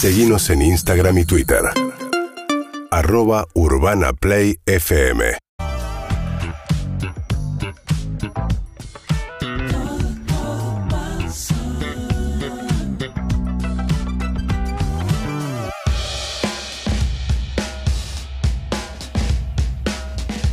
Seguimos en Instagram y Twitter. Arroba Urbana FM.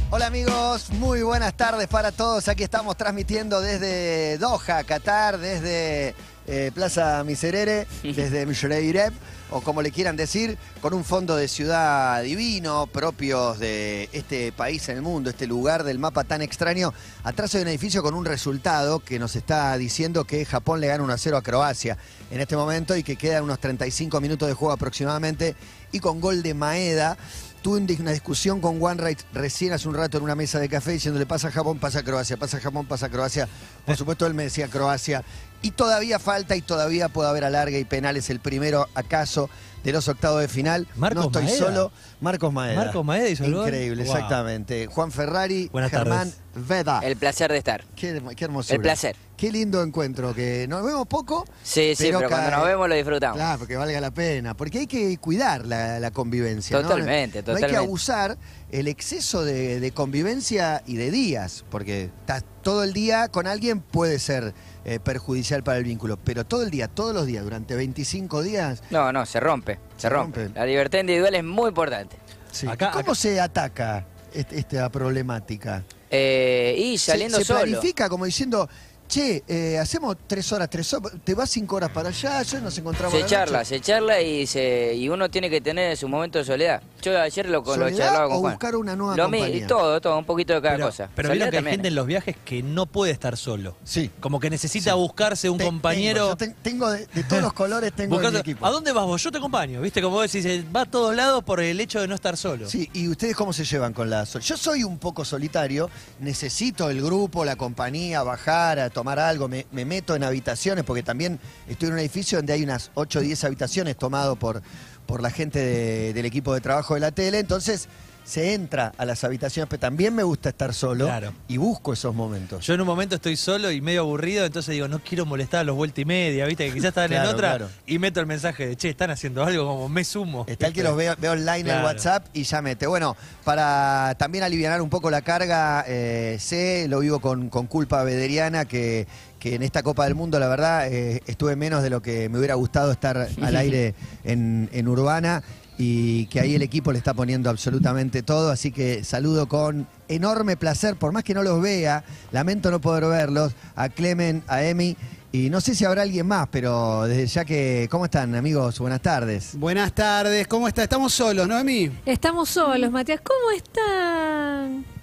Hola amigos, muy buenas tardes para todos. Aquí estamos transmitiendo desde Doha, Qatar, desde eh, Plaza Miserere, desde Mshreireb, o como le quieran decir, con un fondo de ciudad divino, propios de este país en el mundo, este lugar del mapa tan extraño. Atrás hay un edificio con un resultado que nos está diciendo que Japón le gana 1 a 0 a Croacia en este momento y que quedan unos 35 minutos de juego aproximadamente y con gol de Maeda. Tuve un- una discusión con OneRight recién hace un rato en una mesa de café diciéndole pasa Japón, pasa Croacia, pasa Japón, pasa Croacia. Por supuesto él me decía Croacia. Y todavía falta y todavía puede haber alargue y penales. El primero acaso de los octavos de final. Marcos no estoy Maeda. solo. Marcos Maeda. Marcos Maeda hizo el gol. Increíble, Wow. exactamente. Juan Ferrari, Buenas Germán tardes. Veda. El placer de estar. Qué, qué hermosura. El placer. Qué lindo encuentro, que nos vemos poco. Sí, sí, pero cuando nos vemos lo disfrutamos. Claro, porque valga la pena. Porque hay que cuidar la, la convivencia. ¿no? Totalmente, No hay que totalmente. abusar el exceso de, de convivencia y de días. Porque estás todo el día con alguien puede ser eh, perjudicial para el vínculo. Pero todo el día, todos los días, durante 25 días. No, no, se rompe, se, Se rompe. rompe. La libertad individual es muy importante. sí. Acá- ¿Cómo acá- se ataca este- esta problemática? Eh, y Se- saliendo se, solo. planifica como diciendo. Che, eh, hacemos tres horas, tres horas, te vas cinco horas para allá, yo nos encontramos Se la charla, noche. se charla y se y uno tiene que tener su momento de soledad. Yo ayer lo, lo ¿Soledad charlaba con o Juan. buscar una nueva Lo mi- compañía? todo, todo, un poquito de cada pero, cosa. Pero vieron que hay también. gente en los viajes que no puede estar solo. Sí. Como que necesita Sí. buscarse un Te- compañero. Tengo, yo te- tengo de, de todos los colores, tengo en mi buscarse- equipo. ¿A dónde vas vos? Yo te acompaño. ¿Viste? Como vos decís, eh, va a todos lados por el hecho de no estar solo. Sí, ¿y ustedes cómo se llevan con la sol? Yo soy un poco solitario, necesito el grupo, la compañía, bajar a tomar algo, me, me meto en habitaciones, porque también estoy en un edificio donde hay unas 8 o 10 habitaciones tomado por, por la gente de- del equipo de trabajo de la tele, entonces se entra a las habitaciones, pero también me gusta estar solo Claro. y busco esos momentos. Yo en un momento estoy solo y medio aburrido, entonces digo, no quiero molestar a los vuelta y media, ¿viste? Que quizás están Claro, en otra. claro. Y meto el mensaje de, che, están haciendo algo como me sumo. Está el que los veo, veo online en Claro. WhatsApp y ya mete. Bueno, para también aliviar un poco la carga, eh, sé, lo vivo con, con culpa bederiana, que, que en esta Copa del Mundo, la verdad, eh, estuve menos de lo que me hubiera gustado estar al aire en, en Urbana y que ahí el equipo le está poniendo absolutamente todo. Así que saludo con enorme placer, por más que no los vea, lamento no poder verlos, a Clemen, a Emi. Y no sé si habrá alguien más, pero desde ya que, ¿cómo están amigos? Buenas tardes. Buenas tardes, ¿cómo está? Estamos solos, ¿no, Emi? Estamos solos, Matías. ¿Cómo están?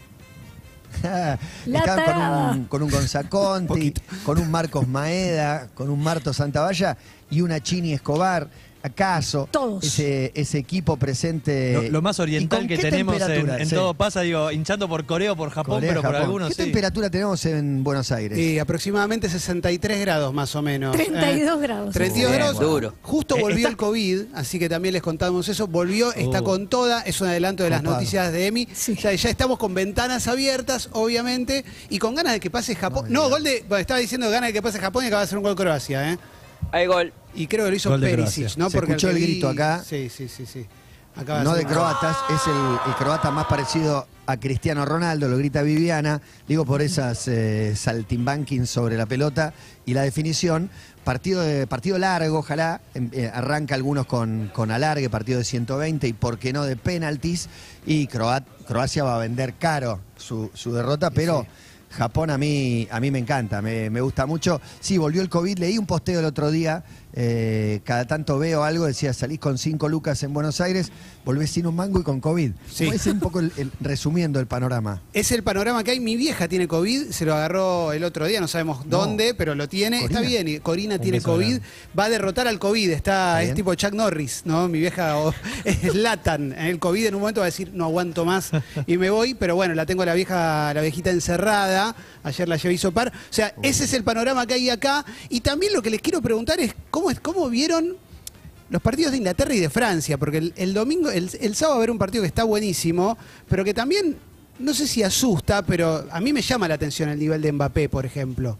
La Estaban con un, con un Gonzaconti, con un Marcos Maeda, con un Marto Santavalla y una Chini Escobar. ¿Acaso? Todos. Ese, ese equipo presente. Lo, lo más ¿Y oriental que tenemos en, temperatura? en Sí. todo pasa, digo, hinchando por Corea o por Japón, Corea, pero por Japón. algunos ¿Qué sí. temperatura tenemos en Buenos Aires? Sí, aproximadamente 63 grados más o menos. 32 Eh, grados. 32 Bien, grados. duro. Justo Eh, volvió está- el COVID, así que también les contamos eso. Volvió, está Oh. con toda, es un adelanto de las noticias de Emi. Sí. Ya, ya estamos con ventanas abiertas, obviamente, y con ganas de que pase Japón. No No, gol de. Bueno, estaba diciendo ganas de que pase Japón y acaba de hacer un gol Croacia, ¿eh? Hay gol. Y creo que lo hizo Perisic. ¿no? Se escuchó que el vi- grito acá. Sí, sí, sí, sí. Acaba no de croatas, es el, el croata más parecido a Cristiano Ronaldo, lo grita Viviana, digo por esas eh, sobre la pelota y la definición. Partido, de, partido largo, ojalá, em, eh, arranca algunos con, con alargue, partido de 120 y por qué no de penaltis. Y Croat- Croacia va a vender caro su, su derrota, pero Japón a mí, a mí me encanta, me, me gusta mucho. Sí, volvió el COVID, leí un posteo el otro día, eh, cada tanto veo algo, decía, salís con cinco lucas en Buenos Aires, volvés sin un mango y con COVID. Sí. Es un poco el- el- resumiendo el panorama. Es el panorama que hay. Mi vieja tiene COVID, se lo agarró el otro día, no sabemos No. dónde, pero lo tiene. Corina. Está bien, y Corina Un tiene COVID, grande. va a derrotar al COVID, está, Está es tipo Chuck Norris, ¿no? Mi vieja o- es Latan. El COVID en un momento va a decir, no aguanto más y me voy, pero bueno, la tengo a la vieja, la viejita encerrada, ayer la llevé a sopar. O sea, ese es el panorama que hay acá. Y también lo que les quiero preguntar es, ¿cómo, es, cómo vieron los partidos de Inglaterra y de Francia, porque el, el domingo, el, el sábado va a haber un partido que está buenísimo, pero que también, no sé si asusta, pero a mí me llama la atención el nivel de Mbappé, por ejemplo.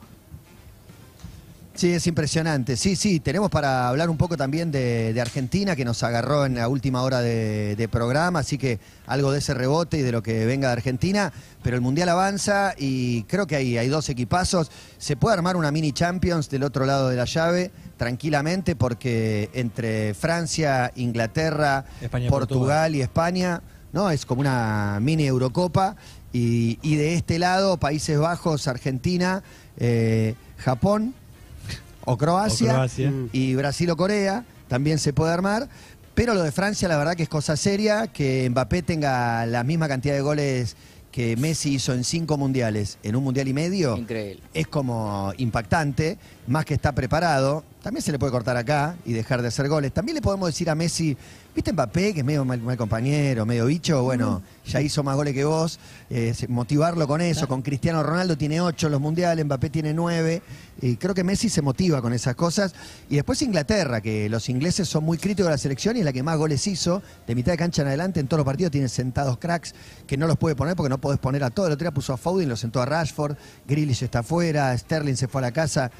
Sí, es impresionante. Sí, sí, tenemos para hablar un poco también de, de Argentina, que nos agarró en la última hora de, de programa, así que algo de ese rebote y de lo que venga de Argentina, pero el Mundial avanza y creo que hay, hay dos equipazos. Se puede armar una mini Champions del otro lado de la llave tranquilamente porque entre Francia, Inglaterra, España, Portugal y España, ¿no? Es como una mini Eurocopa. Y, y de este lado, Países Bajos, Argentina, eh, Japón o Croacia, O Croacia. Y Brasil o Corea, también se puede armar. Pero lo de Francia, la verdad que es cosa seria, que Mbappé tenga la misma cantidad de goles que Messi hizo en cinco mundiales, en un mundial y medio, Increíble. es como impactante, más que está preparado. También se le puede cortar acá y dejar de hacer goles. También le podemos decir a Messi, ¿viste Mbappé, que es medio mal, mal compañero, medio bicho? Bueno, ya hizo más goles que vos. Eh, motivarlo con eso. Con Cristiano Ronaldo tiene ocho en los mundiales, Mbappé tiene nueve. Y creo que Messi se motiva con esas cosas. Y después Inglaterra, que los ingleses son muy críticos de la selección y es la que más goles hizo. De mitad de cancha en adelante, en todos los partidos tiene sentados cracks que no los puede poner porque no podés poner a todos. El otro día puso a Foden, lo sentó a Rashford. Grealish está afuera, Sterling se fue a la casa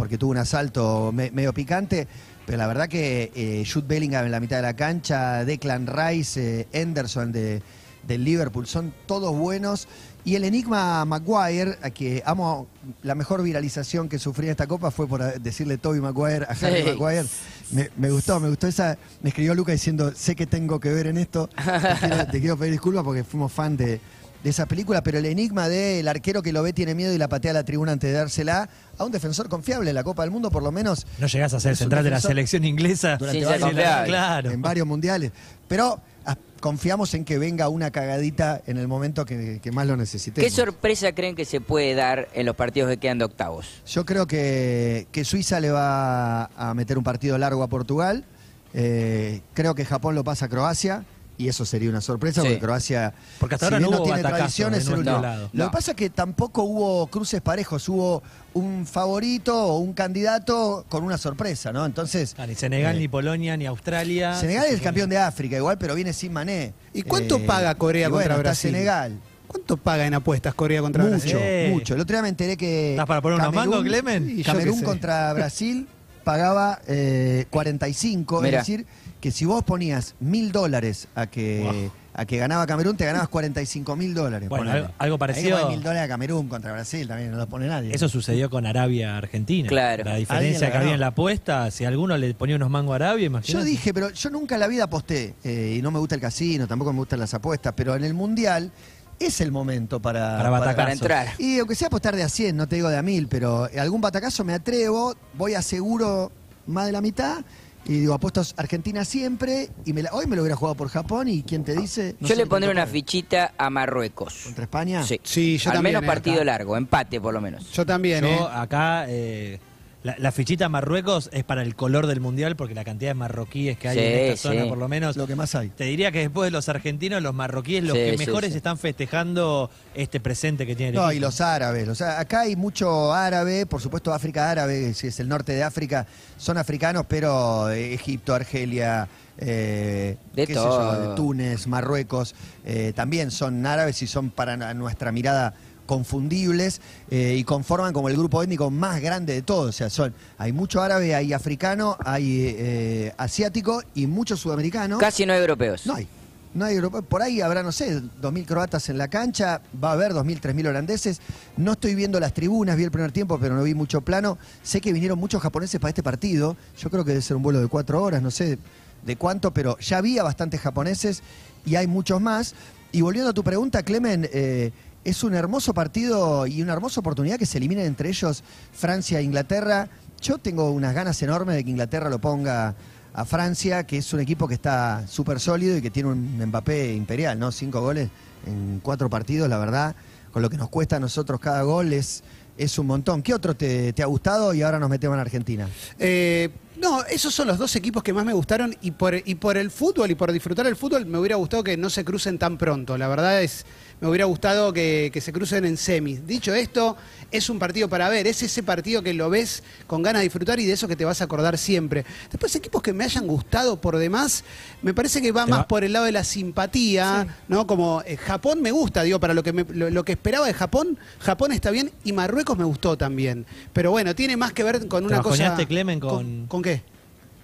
porque tuvo un asalto me- medio picante. Pero la verdad que eh, Jude Bellingham en la mitad de la cancha, Declan Rice, eh, Henderson de, del Liverpool, son todos buenos. Y el enigma Maguire, a que amo, la mejor viralización que sufrí en esta copa fue por decirle Toby Maguire a Harry Sí. Maguire. Me, me gustó, me gustó esa. Me escribió Luca diciendo, sé que tengo que ver en esto. Te quiero, te quiero pedir disculpas porque fuimos fan de, de esa película, pero el enigma del arquero que lo ve tiene miedo y la patea a la tribuna antes de dársela a un defensor confiable en la Copa del Mundo, por lo menos No llegás a ser central de la selección inglesa. durante Sí, varios confiable. Claro. en varios mundiales. Pero ah, confiamos en que venga una cagadita en el momento que, que más lo necesitemos. ¿Qué sorpresa creen que se puede dar en los partidos que quedan de octavos? Yo creo que, que Suiza le va a meter un partido largo a Portugal. Eh, creo que Japón lo pasa a Croacia. Y eso sería una sorpresa Sí. porque Croacia, Porque hasta si ahora bien no no tiene batacazo tradición, de es el nuestro último. lado. Lo No. que pasa es que tampoco hubo cruces parejos, hubo un favorito o un candidato con una sorpresa, ¿no? Entonces, Ah, ni Senegal, eh, ni Polonia, ni Australia. Senegal es el campeón de África, igual, pero viene sin Mané. ¿Y cuánto paga Corea y bueno, contra está Brasil? Senegal. ¿Cuánto paga en apuestas Corea contra Mucho, Brasil? Eh. mucho. El otro día me enteré que. ¿Estás para poner unos Camerún- mangos, Clemen? Camerún sé. contra Brasil pagaba eh, 45, Mira. es decir, que si vos ponías mil dólares a que, a que ganaba Camerún, te ganabas 45 mil dólares. Bueno, algo- algo parecido- mil dólares a Camerún contra Brasil, también no lo pone nadie. Eso sucedió con Arabia-Argentina. Claro. La diferencia que había en la apuesta, si alguno le ponía unos mangos a Arabia, Yo imagínate. dije, pero yo nunca en la vida aposté, eh, y no me gusta el casino, tampoco me gustan las apuestas, pero en el Mundial es el momento para, Para. Para entrar. Y aunque sea apostar de a 100, no te digo de a 1000, pero algún batacazo me atrevo, voy a seguro más de la mitad y digo, apuestos Argentina siempre. Y me la- hoy me lo hubiera jugado por Japón y ¿quién te dice? No Yo le pondré una fichita a Marruecos. ¿Contra España? Sí. Sí, yo Al también, menos eh, partido acá. largo, empate por lo menos. Yo también, ¿eh? Acá, eh, la, la fichita Marruecos es para el color del mundial, porque la cantidad de marroquíes que hay Sí, en esta zona, sí. por lo menos. Lo que más hay. Te diría que después de los argentinos, los marroquíes, los Sí, que sí, mejores sí. están festejando este presente que tiene el No, equipo. y los árabes. los acá hay mucho árabe, por supuesto África árabe, si es el norte de África, son africanos, pero eh, Egipto, Argelia, eh, De qué sé yo, todo. de Túnez, Marruecos, eh, también son árabes y son para nuestra mirada confundibles eh, y conforman como el grupo étnico más grande de todos. O sea, son, hay mucho árabe, hay africano, hay eh, asiático y mucho sudamericano. Casi no hay europeos. No hay. No hay europeo. Por ahí habrá, no sé, 2.000 croatas en la cancha, va a haber 2.000, 3.000 holandeses. No estoy viendo las tribunas, vi el primer tiempo, pero no vi mucho plano. Sé que vinieron muchos japoneses para este partido. Yo creo que debe ser un vuelo de cuatro horas, no sé de cuánto, pero ya había bastantes japoneses y hay muchos más. Y volviendo a tu pregunta, Clemen, eh, es un hermoso partido y una hermosa oportunidad que se eliminen entre ellos Francia e Inglaterra. Yo tengo unas ganas enormes de que Inglaterra lo ponga a Francia, que es un equipo que está súper sólido y que tiene un Mbappé imperial, ¿no? Cinco goles en cuatro partidos, la verdad, con lo que nos cuesta a nosotros cada gol es, es un montón. ¿Qué otro te, te ha gustado y ahora nos metemos en Argentina? Eh, No, esos son los dos equipos que más me gustaron y por, y por el fútbol y por disfrutar el fútbol me hubiera gustado que no se crucen tan pronto. La verdad es, me hubiera gustado que, que se crucen en semis. Dicho esto, es un partido para ver, es ese partido que lo ves con ganas de disfrutar y de eso que te vas a acordar siempre. Después, equipos que me hayan gustado por demás, me parece que va más va- por el lado de la simpatía, ¿no? Como eh, Japón me gusta, digo, para lo que, me- lo, lo que esperaba de Japón, Japón está bien y Marruecos me gustó también. Pero bueno, tiene más que ver con ¿Te una cosa... Clemen, con- ¿Con qué?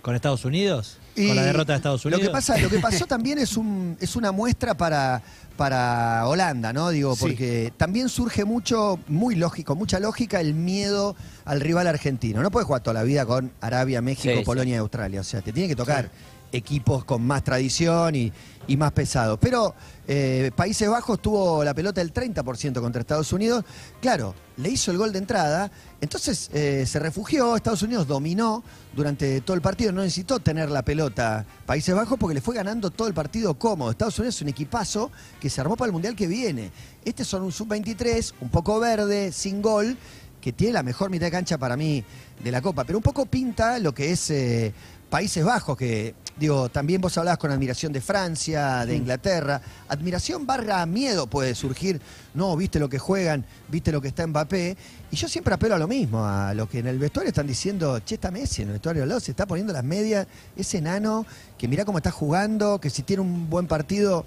¿Con Estados Unidos? Y ¿Con la derrota de Estados Unidos? Lo que, pasa, lo que pasó también es, un, es una muestra para, para Holanda, ¿no? Digo, Sí. porque también surge mucho, muy lógico, mucha lógica, el miedo al rival argentino. No puedes jugar toda la vida con Arabia, México, Sí, sí. Polonia y Australia. O sea, te tiene que tocar equipos con más tradición y, más pesados. Pero eh, Países Bajos tuvo la pelota el 30% contra Estados Unidos. Claro, le hizo el gol de entrada. Entonces eh, se refugió, Estados Unidos dominó durante todo el partido, no necesitó tener la pelota Países Bajos porque le fue ganando todo el partido cómodo. Estados Unidos es un equipazo que se armó para el Mundial que viene. Este son un sub-23, un poco verde, sin gol, que tiene la mejor mitad de cancha para mí de la Copa. Pero un poco pinta lo que es eh, Países Bajos, que digo, también vos hablabas con admiración de Francia, de Inglaterra. Admiración barra miedo puede surgir. No, viste lo que juegan, viste lo que está Mbappé. Y yo siempre apelo a lo mismo, a lo que en el vestuario están diciendo, che, está Messi en el vestuario al lado, se está poniendo las medias, ese enano, que mirá cómo está jugando, que si tiene un buen partido,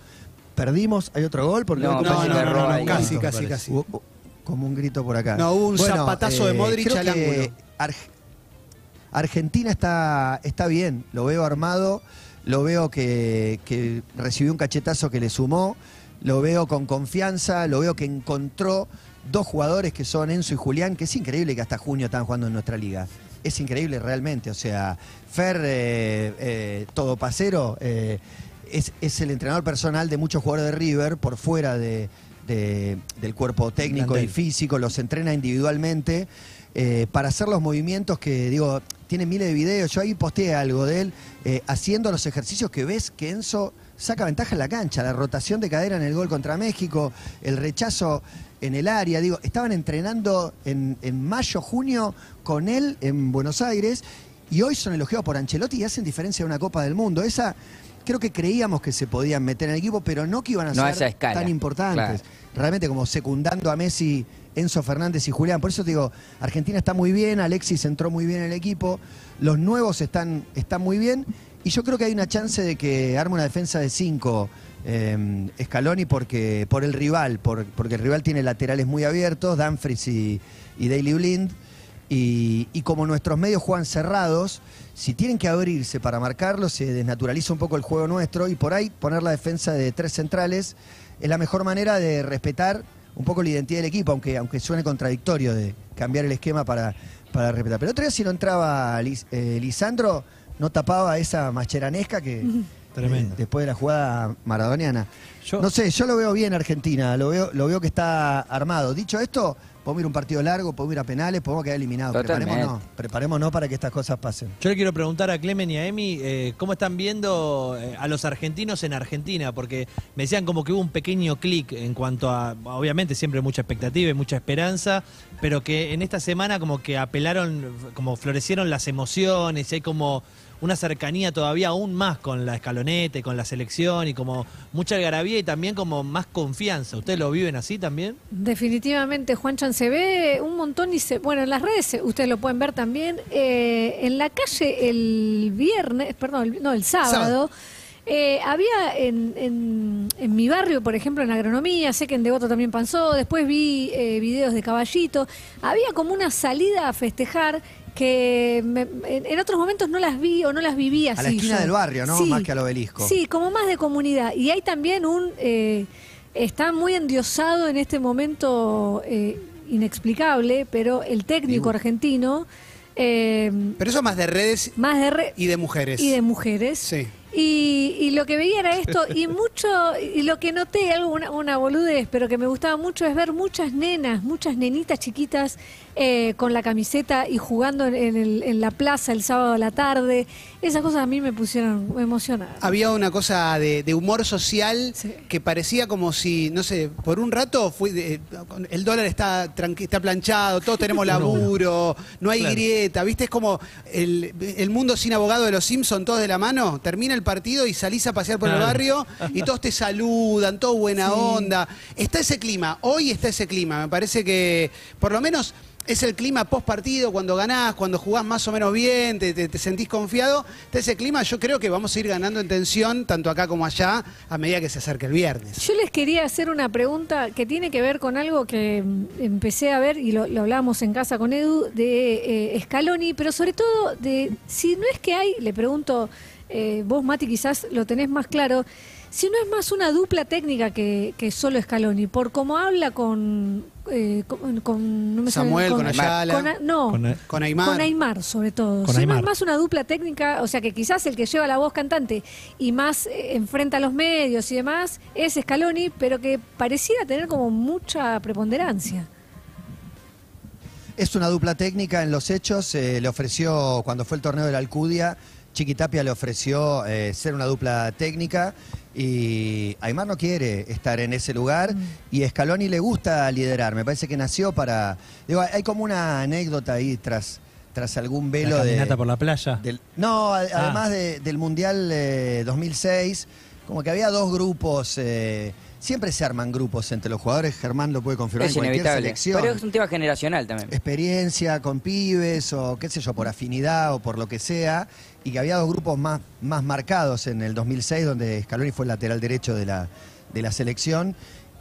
perdimos, hay otro gol, porque No, No, no, no, no, no, ahí, casi, casi, casi. Hubo- como un grito por acá. No, hubo un zapatazo de Modric creo al que ángulo. Arg- Argentina está, está bien, lo veo armado, lo veo que, que recibió un cachetazo que le sumó, lo veo con confianza, lo veo que encontró dos jugadores que son Enzo y Julián, que es increíble que hasta junio están jugando en nuestra liga. Es increíble realmente, o sea, Fer, eh, eh, todo pasero, eh, es, es el entrenador personal de muchos jugadores de River por fuera de- de- del cuerpo técnico y físico, los entrena individualmente eh, para hacer los movimientos que, digo, tiene miles de videos. Yo ahí posteé algo de él eh, haciendo los ejercicios que ves que Enzo saca ventaja en la cancha, la rotación de cadera en el gol contra México, el rechazo en el área. Digo, estaban entrenando en, en mayo, junio con él en Buenos Aires y hoy son elogiados por Ancelotti y hacen diferencia de una Copa del Mundo. Esa creo que creíamos que se podían meter en el equipo, pero no que iban a No ser escala, tan importantes. claro. Realmente como secundando a Messi, Enzo Fernández y Julián. Por eso te digo, Argentina está muy bien, Alexis entró muy bien en el equipo, los nuevos están, están muy bien y yo creo que hay una chance de que arme una defensa de cinco eh, Scaloni porque, por el rival, por- porque el rival tiene laterales muy abiertos, Danfries y, y Daily Blind. Y, y como nuestros medios juegan cerrados, si tienen que abrirse para marcarlo, se desnaturaliza un poco el juego nuestro y por ahí poner la defensa de tres centrales es la mejor manera de respetar un poco la identidad del equipo, aunque, aunque suene contradictorio de cambiar el esquema para, para respetar. Pero otra vez si no entraba Lis- eh, Lisandro, no tapaba esa macheranesca que Tremendo. eh, después de la jugada maradoniana. Yo- No sé, yo lo veo bien Argentina, lo veo, lo veo que está armado. Dicho esto, podemos ir a un partido largo, podemos ir a penales, podemos quedar eliminados. Totalmente. Preparémonos, preparémonos para que estas cosas pasen. Yo le quiero preguntar a Clemen y a Emi eh, cómo están viendo eh, a los argentinos en Argentina, porque me decían como que hubo un pequeño clic en cuanto a, obviamente siempre mucha expectativa y mucha esperanza, pero que en esta semana como que apelaron, como florecieron las emociones, y hay como una cercanía todavía aún más con la escaloneta y con la selección y como mucha algarabía y también como más confianza. ¿Ustedes lo viven así también? Definitivamente, Juan Chan se ve un montón y se, bueno, en las redes ustedes lo pueden ver también. eh, en la calle el viernes, perdón, el- no, el sábado, Sábado. eh, había en, en- en mi barrio, por ejemplo, en agronomía, sé que en Devoto también pasó, después vi eh, videos de caballito, había como una salida a festejar que me- en, otros momentos no las vi o no las viví así. A la esquina yo. del barrio, ¿no? Más que al obelisco. Sí, como más de comunidad. Y hay también un... eh, está muy endiosado en este momento eh, inexplicable, pero el técnico Dibu. argentino, eh, Pero eso más de redes más de... re- y de mujeres. y de mujeres. Sí. Y, y lo que veía era esto, y mucho, y lo que noté, algo, una, una boludez, pero que me gustaba mucho, es ver muchas nenas, muchas nenitas chiquitas eh, con la camiseta y jugando en, el- en la plaza el sábado a la tarde. Esas cosas a mí me pusieron, me emocionaron. Había una cosa de, de humor social Sí. que parecía como si, no sé, por un rato fue de- el dólar está, tranqui- está planchado, todos tenemos laburo, no hay Claro. grieta, ¿viste? Es como el, el mundo sin abogado de los Simpsons, todos de la mano, termina el partido y salís a pasear por el barrio y todos te saludan, todo buena onda. Está ese clima, hoy está ese clima, me parece que por lo menos... Es el clima post partido, cuando ganás, cuando jugás más o menos bien, te, te- te sentís confiado. Está ese clima, yo creo que vamos a ir ganando en tensión, tanto acá como allá, a medida que se acerque el viernes. Yo les quería hacer una pregunta que tiene que ver con algo que mm, empecé a ver y lo, lo hablábamos en casa con Edu de eh, Scaloni, pero sobre todo de si no es que hay, le pregunto, eh, vos Mati quizás lo tenés más claro, si no es más una dupla técnica que, que solo Scaloni, por cómo habla con, eh, con, con- no me sale- Samuel, con Ayala. con A- no, Con, Con Aymar. con Aymar, sobre todo. Con si no es más una dupla técnica, o sea que quizás el que lleva la voz cantante y más eh, enfrenta a los medios y demás es Scaloni, pero que pareciera tener como mucha preponderancia. Es una dupla técnica en los hechos. eh, le ofreció, cuando fue el torneo de la Alcudia, Chiquitapia le ofreció eh, ser una dupla técnica y Aymar no quiere estar en ese lugar y Scaloni le gusta liderar. Me parece que nació para... Digo, hay como una anécdota ahí tras, tras algún velo la de... caminata por la playa. Del- no, a- Ah. además de- del Mundial eh, 2006, como que había dos grupos, eh, siempre se arman grupos entre los jugadores, Germán lo puede confirmar Es en cualquier inevitable. selección. Pero es un tema generacional también. Experiencia con pibes o qué sé yo, por afinidad o por lo que sea, y que había dos grupos más, más marcados en el 2006, donde Scaloni fue el lateral derecho de la, de la selección.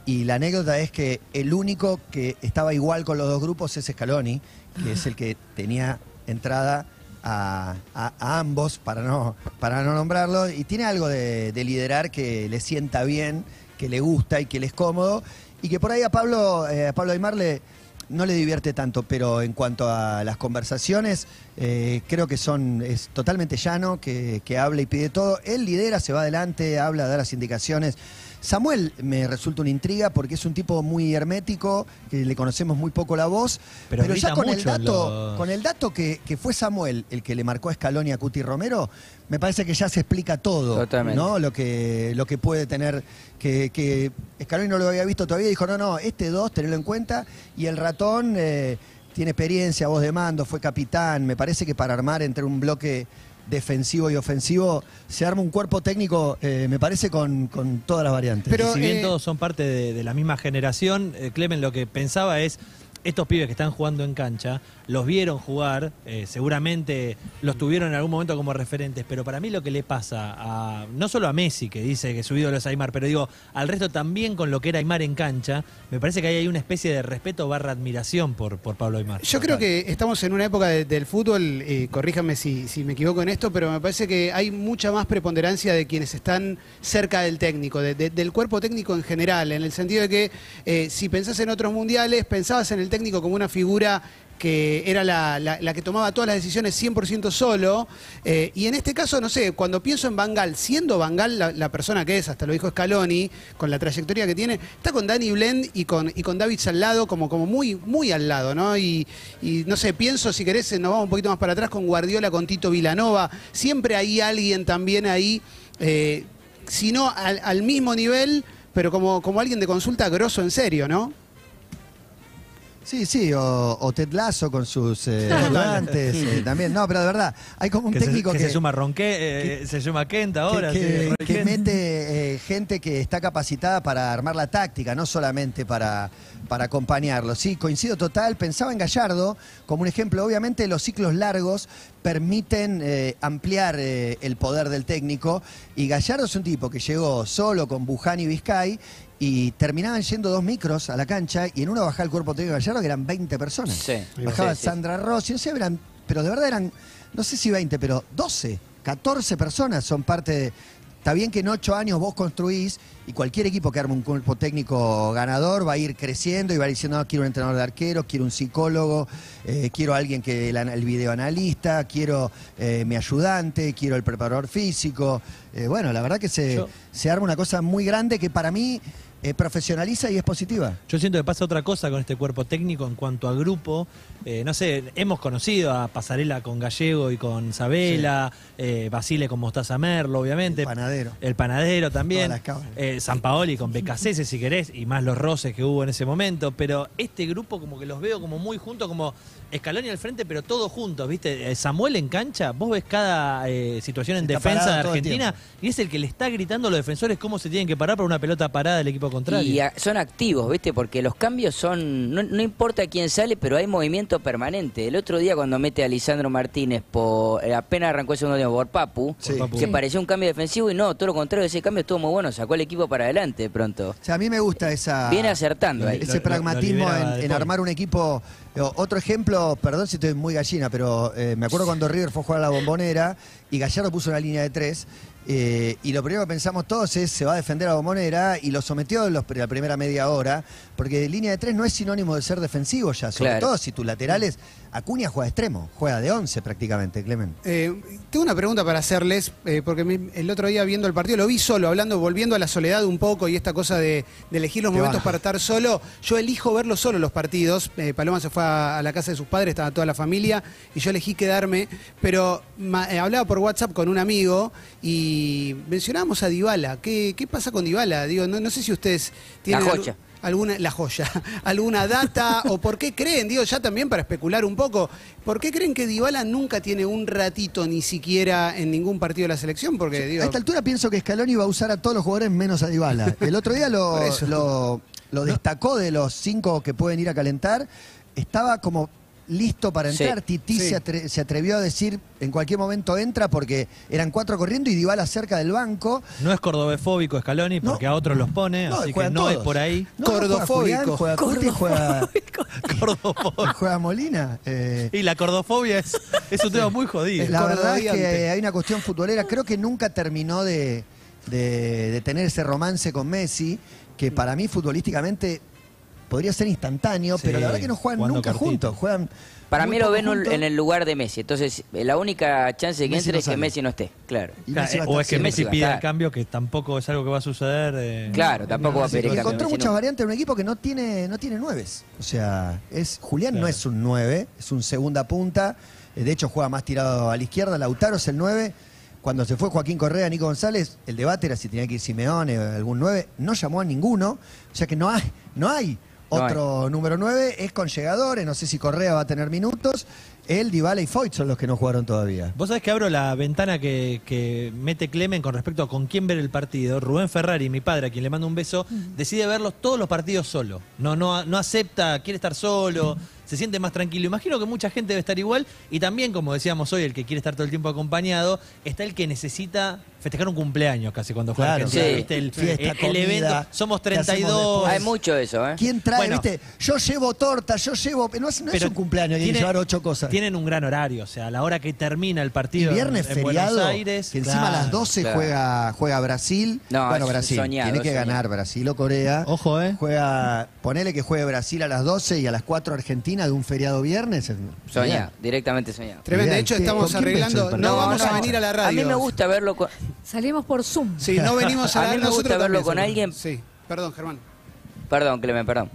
Y la anécdota es que el único que estaba igual con los dos grupos es Scaloni, que es el que tenía entrada a, a- a ambos, para no, para no nombrarlo, y tiene algo de, de liderar que le sienta bien, que le gusta y que le es cómodo, y que por ahí a Pablo, eh, a Pablo Aymar le, no le divierte tanto, pero en cuanto a las conversaciones, eh, creo que son, es totalmente llano, que, que habla y pide todo. Él lidera, se va adelante, habla, da las indicaciones. Samuel me resulta una intriga porque es un tipo muy hermético, que le conocemos muy poco la voz, Pero pero, ya con el dato, los- con el dato que, que fue Samuel el que le marcó a Scaloni a Cuti Romero, me parece que ya se explica todo, Totalmente. ¿no? Lo que, lo que puede tener, que, que Scaloni no lo había visto todavía, dijo, no, no, este dos, tenelo en cuenta, y el ratón eh, tiene experiencia, voz de mando, fue capitán, me parece que para armar entre un bloque defensivo y ofensivo se arma un cuerpo técnico, eh, me parece, con, con todas las variantes. Pero, y si bien eh, todos son parte de, de la misma generación, eh, Clemen lo que pensaba es, estos pibes que están jugando en cancha, los vieron jugar, eh, seguramente los tuvieron en algún momento como referentes, pero para mí lo que le pasa a, no solo a Messi, que dice que su ídolo es Aymar, pero digo, al resto también con lo que era Aymar en cancha, me parece que hay una especie de respeto barra admiración por, por Pablo Aymar. Yo creo que estamos en una época de- del fútbol, eh, corríjame si, me equivoco en esto, pero me parece que hay mucha más preponderancia de quienes están cerca del técnico, de- del cuerpo técnico en general, en el sentido de que eh, si pensás en otros mundiales, pensabas en el técnico como una figura que era la, la- que tomaba todas las decisiones 100% solo. eh, y en este caso, no sé, cuando pienso en Bangal, siendo Bangal la, la persona que es, hasta lo dijo Scaloni, con la trayectoria que tiene, está con Danny Blend y con, y con David al lado, como, como muy, muy al lado, ¿no? Y, y, no sé, pienso, si querés, nos vamos un poquito más para atrás con Guardiola, con Tito Vilanova. Siempre hay alguien también ahí, eh, si no al, al mismo nivel, pero como, como alguien de consulta grosso en serio, ¿no? Sí, sí, o, o Ted Lasso con sus eh, ayudantes eh, también. No, pero de verdad, hay como un que, se, técnico que que, se suma Ronqué, eh, se suma Kent ahora. que, sí, que- mete eh, gente que está capacitada para armar la táctica, no solamente para, para acompañarlo. Sí, coincido total. Pensaba en Gallardo como un ejemplo. Obviamente los ciclos largos permiten eh, ampliar eh, el poder del técnico y Gallardo es un tipo que llegó solo con Buján y Vizcay y terminaban yendo dos micros a la cancha y en uno bajaba el cuerpo técnico de Gallardo que eran 20 personas. Sí, Bajaba sí. Sandra Rossi, no sé, eran, pero de verdad eran, no sé si 20, pero 12, 14 personas son parte de... Está bien que en ocho años vos construís y cualquier equipo que arme un cuerpo técnico ganador va a ir creciendo y va a ir diciendo, no, quiero un entrenador de arquero, quiero un psicólogo, eh, quiero alguien que el, ana- el videoanalista, quiero eh, mi ayudante, quiero el preparador físico. Eh, bueno, la verdad que se, Yo- se arma una cosa muy grande que para mí eh, profesionaliza y es positiva. Yo siento que pasa otra cosa con este cuerpo técnico en cuanto a grupo. Eh, no sé, hemos conocido a Pasarela con Gallego y con Sabela, eh, Basile con Mostaza Merlo, obviamente. El panadero. El panadero también. Eh, San Paoli con Becasese, si querés, y más los roces que hubo en ese momento. Pero este grupo como que los veo como muy juntos, como Escaloni al frente, pero todos juntos, ¿viste? Eh, Samuel en cancha, vos ves cada eh, situación en defensa de Argentina y es el que le está gritando a los defensores cómo se tienen que parar para una pelota parada del equipo contrario. Y a- son activos, ¿viste? Porque los cambios son. No, no importa quién sale, pero hay movimiento permanente. El otro día, cuando mete a Lisandro Martínez, por, eh, apenas arrancó el segundo tiempo por Papu, Sí. Que Sí. parecía un cambio defensivo y no, todo lo contrario, ese cambio estuvo muy bueno, sacó el equipo para adelante de pronto. O sea, a mí me gusta esa... Viene acertando ahí. ese Lo- pragmatismo lo en, armar un equipo. Otro ejemplo, perdón si estoy muy gallina, pero eh, me acuerdo cuando River fue a jugar a la bombonera y Gallardo puso una línea de tres. eh, y lo primero que pensamos todos es se va a defender a la bombonera y lo sometió en los- la primera media hora, porque línea de tres no es sinónimo de ser defensivo ya, sobre Claro. todo si tus laterales, Acuña juega de extremo, juega de 11 prácticamente, Clemen. Eh, tengo una pregunta para hacerles, eh, porque me- el otro día viendo el partido lo vi solo, hablando, volviendo a la soledad un poco y esta cosa de, de elegir los Te momentos baja. para estar solo. Yo elijo verlo solo los partidos. Eh, Paloma se fue a, a la casa de sus padres, estaba toda la familia y yo elegí quedarme. Pero ma- eh, hablaba por WhatsApp con un amigo y mencionábamos a Dybala. ¿Qué, qué pasa con Dybala? Digo, no, no sé si ustedes tienen La joya. Alguna la joya, alguna data o por qué creen, digo ya también para especular un poco, ¿por qué creen que Dybala nunca tiene un ratito ni siquiera en ningún partido de la selección? Porque digo, A esta altura pienso que Scaloni va a usar a todos los jugadores menos a Dybala. El otro día lo destacó de los cinco que pueden ir a calentar. Estaba como listo para Sí. entrar. Titi Sí. se, atre- se atrevió a decir en cualquier momento entra porque eran cuatro corriendo y Dybala cerca del banco. No es cordobefóbico Scaloni No. porque a otros los pone, así que no es por ahí. No, juega Cordofóbico. Julián, Juega Cuti, juega, Cordofobia. juega Molina. eh, Y la cordofobia es, es un tema muy jodido. La verdad es que hay una cuestión futbolera. Creo que nunca terminó de, de- de tener ese romance con Messi, que para mí futbolísticamente podría ser instantáneo, Sí, pero la verdad que no juegan nunca juntos. Juegan Para mí lo ven juntos. en el lugar de Messi. Entonces, eh, la única chance de que Messi entre no es que. Messi no esté. Claro. O es que siempre. Messi va a pide el cambio, que tampoco es algo que va a suceder. eh, Claro, tampoco va a pedir cambio. Encontró Messi muchas no. variantes en un equipo que no tiene, no tiene nueves. O sea, es Julián no es un 9, es un segunda punta. Eh, De hecho, juega más tirado a la izquierda. Lautaro es el 9. Cuando se fue Joaquín Correa, Nico González, el debate era si tenía que ir Simeone o algún 9. No llamó a ninguno. O sea que no hay, no hay Otro número 9. Es con llegadores. No sé si Correa va a tener minutos. Él, Dybala y Foyt son los que no jugaron todavía. Vos sabés que abro la ventana que, que mete Clemen con respecto a con quién ver el partido. Rubén Ferrari, mi padre, a quien le mando un beso, decide verlos todos los partidos solo. No, no, no acepta, quiere estar solo, se siente más tranquilo. Imagino que mucha gente debe estar igual. Y también, como decíamos hoy, el que quiere estar todo el tiempo acompañado, está el que necesita festejar un cumpleaños casi cuando juega Claro, Argentina, sí. ¿viste? El, Fiesta, el- el comida, evento. Somos ¿qué hacemos 32. después? Hay mucho de eso, ¿eh? ¿Quién trae, Bueno. viste? Yo llevo torta, yo llevo. No es, no es Pero un cumpleaños, hay que tiene- llevar ocho cosas. Tienen un gran horario, o sea, a la hora que termina el Y partido. viernes en, en feriado, Buenos Aires. que encima a las claro. 12 claro. juega, juega Brasil. No, bueno, es Brasil. soñado, Tiene que soñado. ganar Brasil o Corea. Ojo, ¿eh? Juega, ponele que juegue Brasil a las 12 y a las 4 Argentina de un feriado viernes. Soñado, directamente soñado. tremendo. De hecho, ¿Qué- estamos arreglando. No, vamos a venir a la radio. A mí me gusta verlo con... Salimos por Zoom. Sí, no venimos a, A mí me gusta verlo también con alguien. Sí, perdón, Germán. Perdón, Clemen, perdón.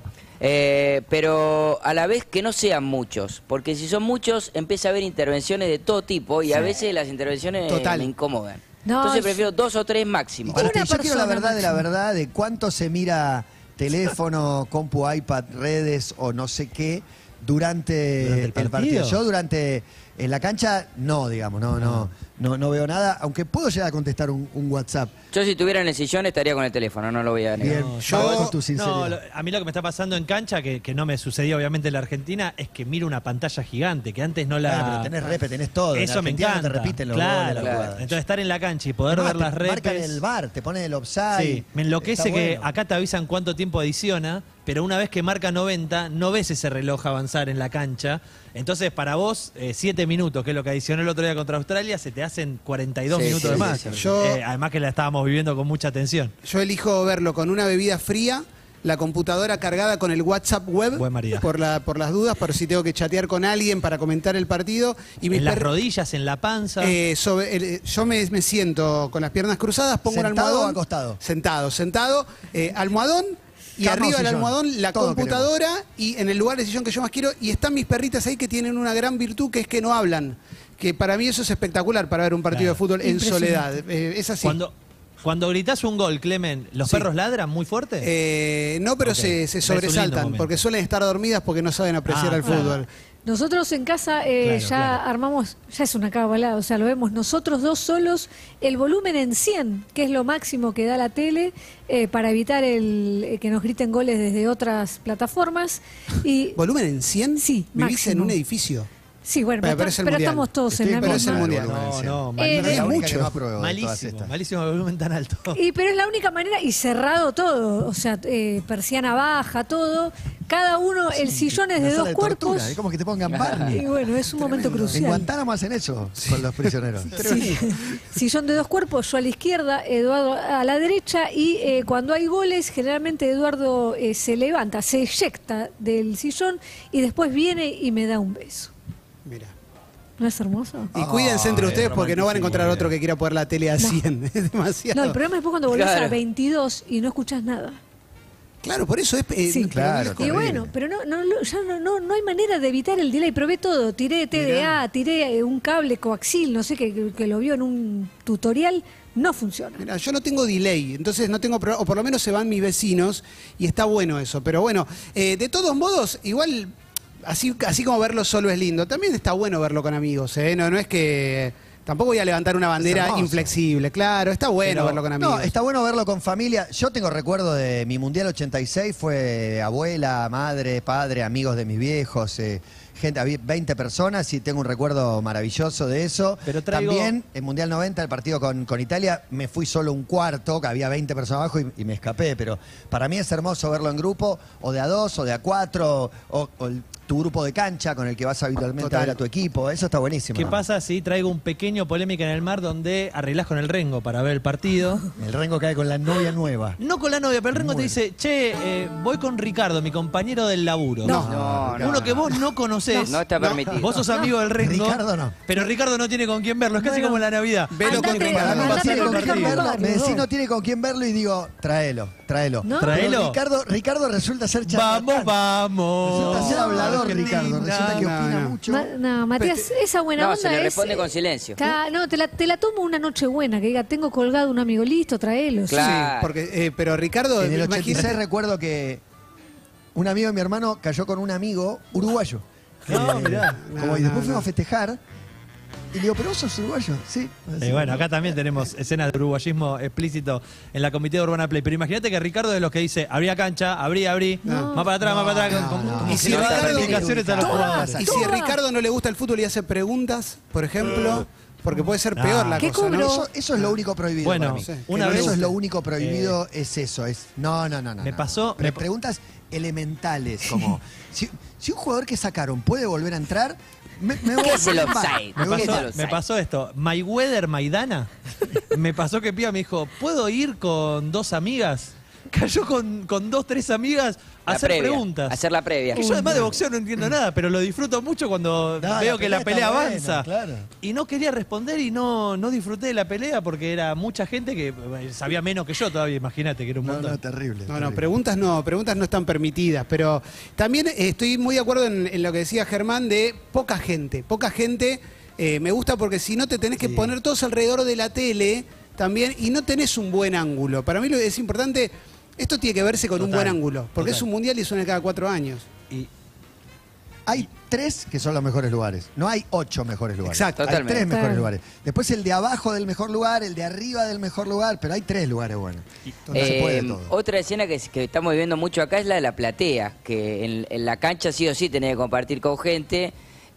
Eh, pero a la vez que no sean muchos, porque si son muchos empieza a haber intervenciones de todo tipo y a veces las intervenciones Total. me incomodan. No, Entonces es- prefiero dos o tres máximo. Yo quiero la verdad de la verdad de cuánto se mira teléfono, compu, iPad, redes o no sé qué durante, ¿Durante el partido? Yo durante en la cancha no, digamos, no, no, no, no veo nada, aunque puedo llegar a contestar un, un WhatsApp. Yo si estuviera en el sillón estaría con el teléfono, no lo voy a negar. Bien, No, yo tu sinceridad. No, lo- a mí lo que me está pasando en cancha, que, que no me sucedió obviamente en la Argentina, es que miro una pantalla gigante, que antes no la... Claro, pero tenés repes, tenés todo. En Eso me Argentina no encanta. te repiten los claro, goles, las claro. jugadas. Entonces estar en la cancha y poder Además, ver las te marcan repes... el bar, te ponen el offside. Sí, me enloquece Está que bueno. acá te avisan cuánto tiempo adiciona, pero una vez que marca 90, no ves ese reloj avanzar en la cancha. Entonces, para vos, eh, siete minutos, que es lo que adicionó el otro día contra Australia, se te hacen 42 Sí, minutos sí, de más. sí, sí. Yo- Eh, además que la estábamos viviendo con mucha atención. Yo elijo verlo con una bebida fría, la computadora cargada con el WhatsApp web por, la, por las dudas, por si tengo que chatear con alguien para comentar el partido. Y mis en las rodillas, en la panza. Eh, sobre el- yo me, me siento con las piernas cruzadas, pongo un ¿Sentado almohadón. o acostado? Sentado, sentado. eh, almohadón. Y Cama arriba del almohadón la Todo computadora y en el lugar de sillón que yo más quiero. Y están mis perritas ahí que tienen una gran virtud que es que no hablan. Que para mí eso es espectacular para ver un partido Claro. de fútbol en soledad. Eh, es así. Cuando, cuando gritas un gol, Clemen, ¿los Sí. perros ladran muy fuerte? Eh, no, pero se, sobresaltan porque suelen estar dormidas porque no saben apreciar Ah, el claro. fútbol. Nosotros en casa eh, Claro, ya claro. armamos, ya es una cábala, o sea, lo vemos nosotros dos solos, el volumen en 100, que es lo máximo que da la tele, eh, para evitar el, eh, que nos griten goles desde otras plataformas. Y ¿Volumen en 100? Sí, Vivís en máximo. un edificio. Sí, bueno, Pero- estamos todos Estoy en la pero es el misma. mundial. en no, 100. no, Eh, mal- Es mucho. malísimo, el volumen tan alto. Y pero es la única manera, y cerrado todo, o sea, eh, persiana baja, todo, cada uno, el sillón es de dos de cuerpos. Es como que te pongan Barney. Y bueno, es un momento En crucial. Guantánamo hacen eso con los prisioneros. Sí. Sillón de dos cuerpos, yo a la izquierda, Eduardo a la derecha y eh, cuando hay goles generalmente Eduardo eh, se levanta, se eyecta del sillón y después viene y me da un beso. Mira. ¿No es hermoso? Y cuídense entre ustedes porque no van a encontrar otro que quiera poner la tele a 100. Es demasiado. No, el problema es después cuando volvés Claro. a 22 y no escuchás nada. Claro, por eso es. eh, Sí. Claro, Y bueno, pero no, no, no, ya no, no, no hay manera de evitar el delay. Probé todo. Tiré TDA, tiré eh, un cable coaxil, no sé, que, que lo vio en un tutorial. No funciona. Mira, yo no tengo delay, entonces no tengo pro- o por lo menos se van mis vecinos y está bueno eso. Pero bueno, eh, de todos modos, igual, así, así como verlo solo es lindo, también está bueno verlo con amigos, ¿eh? No, no es que tampoco voy a levantar una bandera inflexible, claro, está bueno Pero- verlo con amigos. No, está bueno verlo con familia. Yo tengo recuerdo de mi Mundial 86, fue abuela, madre, padre, amigos de mis viejos, eh, gente, había 20 personas y tengo un recuerdo maravilloso de eso. Pero traigo- También en Mundial 90, el partido con, con Italia, me fui solo un cuarto, que había 20 personas abajo y, y me escapé. Pero para mí es hermoso verlo en grupo, o de a dos, o de a cuatro, o, o el- tu grupo de cancha con el que vas habitualmente Total. a ver a tu equipo. Eso está buenísimo. ¿Qué pasa si traigo un pequeño polémica en el mar donde arreglás con el Rengo para ver el partido? El Rengo cae con la novia nueva. No con la novia, pero el Rengo te dice, che, eh, voy con Ricardo, mi compañero del laburo. No. No, no, Uno no. que vos no conocés. No está permitido. Vos sos amigo del Rengo. Ricardo no. Pero Ricardo no tiene con quién verlo. Es casi Bueno. como la Navidad. Velo con Andate- Ricardo. Para mí no andate tiene con con quién Ricardo. verlo. Me Los decís dos. no tiene con quién verlo y digo, tráelo, tráelo. ¿No? Tráelo. Ricardo, Ricardo resulta ser Vamos, charlatán. vamos. Resulta ser hablador, Ricardo. Resulta que opina no. mucho. Ma- no, Matías, esa buena No, onda se le es, responde eh, con silencio. no, te la, te la tomo una noche buena, que diga, tengo colgado un amigo, listo, tráelo. sí. Claro. Sí, porque, eh, pero Ricardo, En el imagínate- 86 recuerdo que un amigo de mi hermano cayó con un amigo uruguayo. No, Eh, mirá. Como No, y después no, fuimos no. a festejar. Y le digo, pero vos sos uruguayo, sí. Eh, bueno, acá también tenemos escenas de uruguayismo explícito en la Comité de Urbana Play. Pero imagínate que Ricardo es de los que dice, habría cancha, abrí, abrí, No. más para atrás, más para atrás, No, con- no, como Y si si le va a dar Ricardo- explicaciones a los Todas. jugadores. Y si a Ricardo no le gusta el fútbol y hace preguntas, por ejemplo, porque puede ser peor la ¿Qué cosa, ¿no? Eso, eso es lo único prohibido. Bueno, para mí. sí, una vez- Eso es lo único prohibido, es eso. Es, no, no, no, no. Me pasó- me preguntas elementales, como si, si un jugador que sacaron puede volver a entrar, me, me voy ¿Qué es el me voy- offside? me Me voy- ¿Qué es pasó, me esto. Mayweather Maidana. me pasó que Pía me dijo, ¿puedo ir con dos amigas? Cayó con, con dos, tres amigas a La hacer previa, preguntas. Hacer la previa. Que yo además de boxeo no entiendo nada, pero lo disfruto mucho cuando No, veo la que la pelea buena, avanza. claro. Y no quería responder y no, no disfruté de la pelea porque era mucha gente que eh, sabía menos que yo todavía, imagínate que era un No, montón. no, terrible. No, no, preguntas no, preguntas no están permitidas, pero también eh, estoy muy de acuerdo en, en lo que decía Germán de poca gente, poca gente eh, me gusta porque si no te tenés que Sí. poner todos alrededor de la tele también y no tenés un buen ángulo. Para mí lo que es importante, esto tiene que verse con un buen ángulo, porque total. es un mundial y suena cada cuatro años. Y Hay tres que son los mejores lugares. No hay ocho mejores lugares. Exacto. Hay Totalmente. tres mejores Claro. lugares. Después el de abajo del mejor lugar, el de arriba del mejor lugar, pero hay tres lugares buenos. No se puede Eh, todo. otra escena que, que estamos viviendo mucho acá es la de la platea, que en, en la cancha sí o sí tenés que compartir con gente.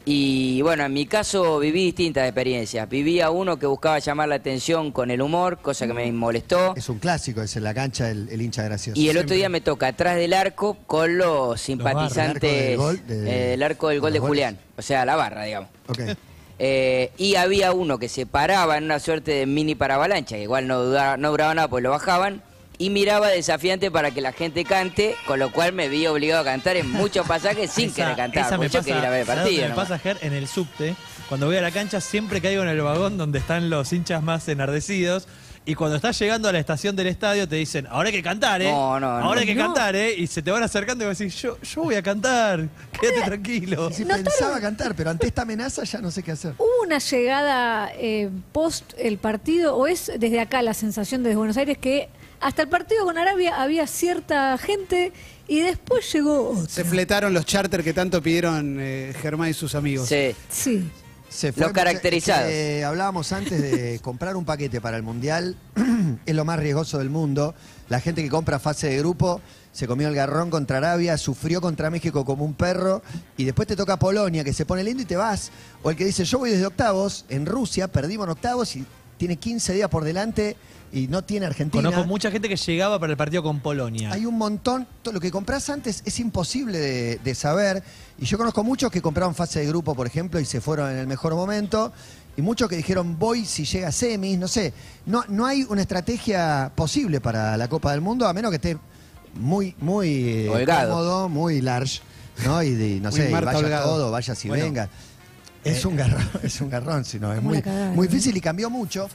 Y bueno, en mi caso viví distintas experiencias. Vivía uno que buscaba llamar la atención con el humor, cosa que me molestó. Es un clásico, es en la cancha el, el hincha gracioso. Y el otro día me toca atrás del arco con los simpatizantes. El arco del gol de- eh, el arco del gol de. Julián. O sea, la barra, digamos. Eh, y había uno que se paraba en una suerte de mini paravalancha, que igual no, dura- no duraba nada, pues lo bajaban, y miraba desafiante para que la gente cante, con lo cual me vi obligado a cantar en muchos pasajes sin Esa- querer cantar, esa me pasa, quería ir a ver el ¿sabes partido. me pasa, Ger? En el subte. Cuando voy a la cancha siempre caigo en el vagón donde están los hinchas más enardecidos. Y cuando estás llegando a la estación del estadio te dicen, ahora hay que cantar, ¿eh? No, no, ahora no. hay que No. cantar, ¿eh? Y se te van acercando y vas a decir, yo, yo voy a cantar, quédate tranquilo. Sí, ¿Notaron? pensaba cantar, pero ante esta amenaza ya no sé qué hacer. ¿Hubo una llegada eh, post el partido o es desde acá la sensación desde Buenos Aires que hasta el partido con Arabia había cierta gente y después llegó otra? Se fletaron los charter que tanto pidieron eh, Germán y sus amigos. Sí. Sí. Se Los caracterizados. Eh, hablábamos antes de comprar un paquete para el Mundial. es lo más riesgoso del mundo. La gente que compra fase de grupo se comió el garrón contra Arabia, sufrió contra México como un perro y después te toca Polonia, que se pone lindo y te vas. O el que dice, yo voy desde octavos, en Rusia, perdimos en octavos y tiene 15 días por delante y no tiene Argentina. Conozco mucha gente que llegaba para el partido con Polonia. Hay un montón, todo lo que compras antes es imposible de, de saber. Y yo conozco muchos que compraron fase de grupo, por ejemplo, y se fueron en el mejor momento. Y muchos que dijeron voy si llega a semis, no sé. No, no hay una estrategia posible para la Copa del Mundo, a menos que esté muy, muy eh, cómodo, muy large, ¿no? Y, de- no Muy sé, y vaya Holgado. todo, vaya si Bueno. venga. Es un garrón, es un garrón, si no, es muy, muy difícil y cambió mucho.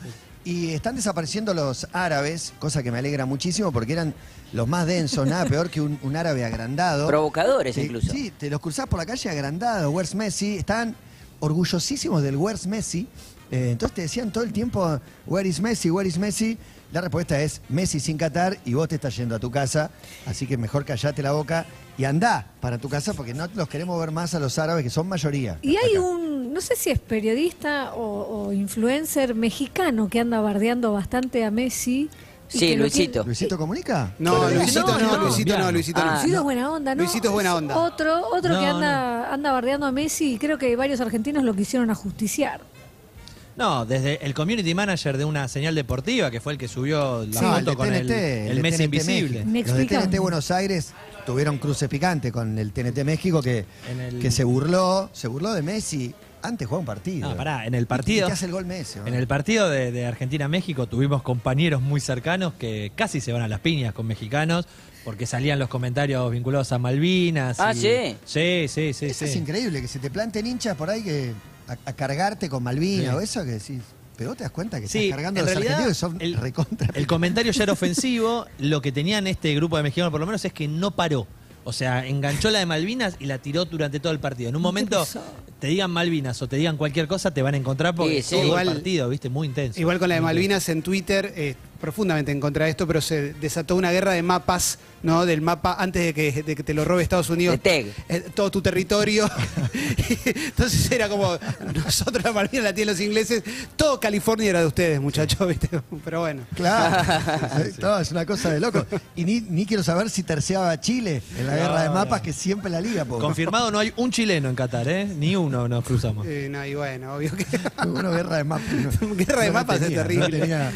Y están desapareciendo los árabes, cosa que me alegra muchísimo porque eran los más densos, nada peor que un, un árabe agrandado. Provocadores Sí, incluso. Sí, te los cruzás por la calle agrandado, Where's Messi. Estaban orgullosísimos del Where's Messi. Eh, entonces te decían todo el tiempo, Where is Messi, Where is Messi. La respuesta es Messi sin Qatar y vos te estás yendo a tu casa. Así que mejor callate la boca y andá para tu casa porque no los queremos ver más a los árabes que son mayoría. Y hay acá. un, no sé si es periodista o, o influencer mexicano que anda bardeando bastante a Messi. Sí, Luisito. ¿Luisito comunica? No. Luisito No, no, no. Luisito no, Luisito no. Ah. Luisito es buena onda, ¿no? Luisito es buena onda. Otro, otro que No, anda, anda bardeando a Messi y creo que varios argentinos lo quisieron ajusticiar. No, desde el community manager de una señal deportiva, que fue el que subió la Sí, foto el de con el, el TNT invisible. Me Los de. TNT Buenos Aires tuvieron cruce picante con el TNT México que, el- que se burló, se burló de Messi. Antes jugaba un partido. No, pará, en el ¿Y partido. qué hace el gol Messi? En el partido de, de Argentina-México tuvimos compañeros muy cercanos que casi se van a las piñas con mexicanos porque salían los comentarios vinculados a Malvinas. Ah, y- ¿sí? Sí, sí, sí. Eso es increíble, que se te planten hinchas por ahí que a, a cargarte con Malvina Sí. o eso que decís. Pero vos te das cuenta que Sí, estás cargando a en los realidad, argentinos que son el, recontra. el comentario ya era ofensivo. Lo que tenían este grupo de mexicanos, por lo menos, es que no paró. O sea, enganchó la de Malvinas y la tiró durante todo el partido. En un momento, te digan Malvinas o te digan cualquier cosa, te van a encontrar porque Sí, todo Igual- el partido, ¿viste? Muy intenso. Igual con la de. Malvinas en Twitter, eh, profundamente en contra de esto, pero se desató una guerra de mapas, ¿no? Del mapa antes de que, de que te lo robe Estados Unidos. De TEG. eh, todo tu territorio. Entonces era como, nosotros la Malvinas la tienen los ingleses, todo California era de ustedes, muchachos, ¿viste? Pero bueno. Claro, no, es una cosa de loco. Y ni, ni quiero saber si terciaba Chile en la No, guerra de no. mapas que siempre la liga. po. Confirmado, no hay un chileno en Qatar, ¿eh? Ni uno nos cruzamos. Eh, no, y bueno, obvio que... Una guerra de mapas. Guerra de no mapas es terrible. no tenía.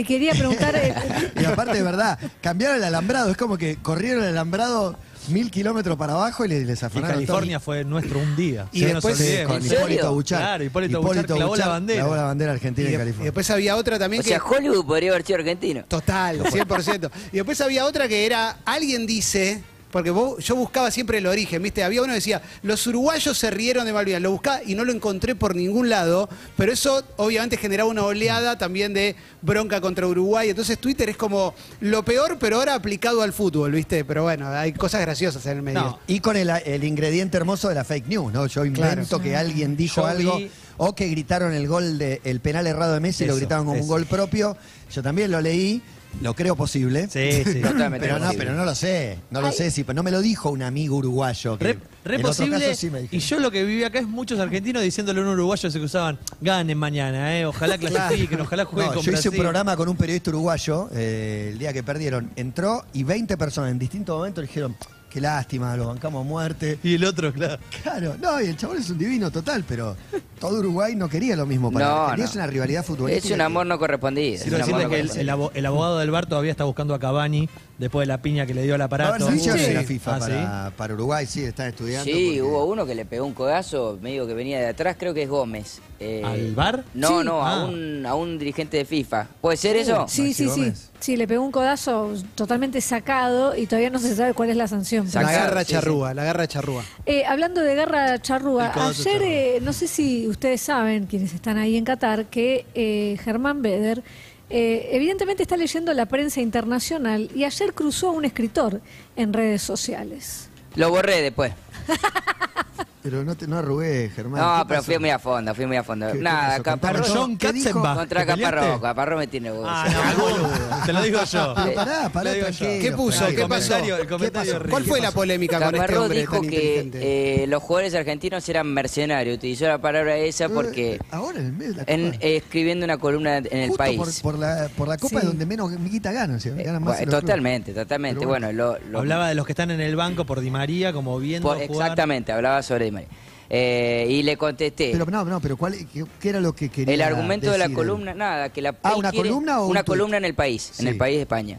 Le quería preguntar, eh, Y aparte de verdad, cambiaron el alambrado. Es como que corrieron el alambrado mil kilómetros para abajo y le- les Y afanaron California fue nuestro un día. Y Sí, no después- Sí, olvidemos. con. Hipólito Buchar. Claro, Hipólito Buchar clavó la bandera. Clavó la bandera argentina Y, en de- y California. después había otra también O que... sea, Hollywood podría haber sido argentino. Total, 100%. Y después había otra que era, alguien dice, porque vos- yo buscaba siempre el origen, ¿viste? Había uno que decía, los uruguayos se rieron de Malvinas. Lo buscaba y no lo encontré por ningún lado, pero eso obviamente generaba una oleada también de bronca contra Uruguay. Entonces Twitter es como lo peor, pero ahora aplicado al fútbol, ¿viste? Pero bueno, hay cosas graciosas en el medio. No, Y con el, el ingrediente hermoso de la fake news, ¿no? Yo invento Claro. que alguien dijo Yo algo vi- o que gritaron el gol de el penal errado de Messi, lo Eso, gritaron como un gol propio. Yo también lo leí, lo creo posible. Sí, sí. Totalmente Pero no, posible. pero no lo sé, no lo Ay. sé, sí, pero no me lo dijo un amigo uruguayo. que Re, re en otro posible. caso sí me y yo lo que viví acá es muchos argentinos diciéndole a un uruguayo se cruzaban, ganen mañana, eh, ojalá clasifiquen, ojalá jueguen No, con yo hice un Brasil". programa con un periodista uruguayo eh, el día que perdieron. Entró y 20 personas en distintos momentos dijeron, qué lástima, lo bancamos a muerte. Y el otro, claro. Claro, no, y el chabón es un divino total, pero todo Uruguay no quería lo mismo para No, él. Quería no. una rivalidad futbolística. Es un que- amor no correspondido. es Quiero un amor decirle no que el, el abogado del bar todavía está buscando a Cavani después de la piña que le dio al Va a haber aparato. sanciones de la Sí. FIFA Ah, ¿sí? para, para Uruguay, sí, están estudiando. Sí, porque- hubo uno que le pegó un codazo, medio que venía de atrás, creo que es Gómez. Eh, ¿Al VAR? No, Sí. no, Ah. a, un, a un dirigente de FIFA. ¿Puede ser eso? Sí, Maxi sí, sí. Gómez. Sí, le pegó un codazo totalmente sacado y todavía no se sabe cuál es la sanción. La Sacado, garra sí, charrúa, la garra charrúa. Eh, hablando de garra charrúa, El codazo ayer, charrúa. eh, no sé si ustedes saben, quienes están ahí en Qatar, que eh, Germán Beder eh, evidentemente está leyendo la prensa internacional y ayer cruzó a un escritor en redes sociales. Lo borré después. Pero no te no arrugué, Germán. No, ¿qué pero pasó? fui muy a fondo, fui muy a fondo. ¿Qué- qué Nada? Contame, Caparrós. John ¿Qué? Katzenbach. Contra. Caparrós. Caparrós me tiene huevo. Ah, no, boludo. Te lo digo yo. Pero pará, pará, ¿Qué puso? ¿Qué pasó? comentario- el ¿Qué comentario pasó? es ¿Cuál ¿Qué fue la polémica con este hombre dijo tan que eh, los jugadores argentinos eran mercenarios. Utilizó la palabra esa porque Eh, Ahora en el medio de la en, Copa. eh, escribiendo una columna en el Justo país. Por, por la, por la Copa Sí. es donde menos guita ganan. o sea, Eh, ganan más bueno, en los totalmente, totalmente. Bueno, bueno. lo, lo- Hablaba de los que están en el banco por Di María, como viendo exactamente, hablaba sobre María. Eh, y le contesté. Pero no, no, pero ¿cuál, qué, qué era lo que quería el argumento de la decir columna, nada, que la Ah, ¿una columna o un una tuit? columna en el país, en Sí. el país de España.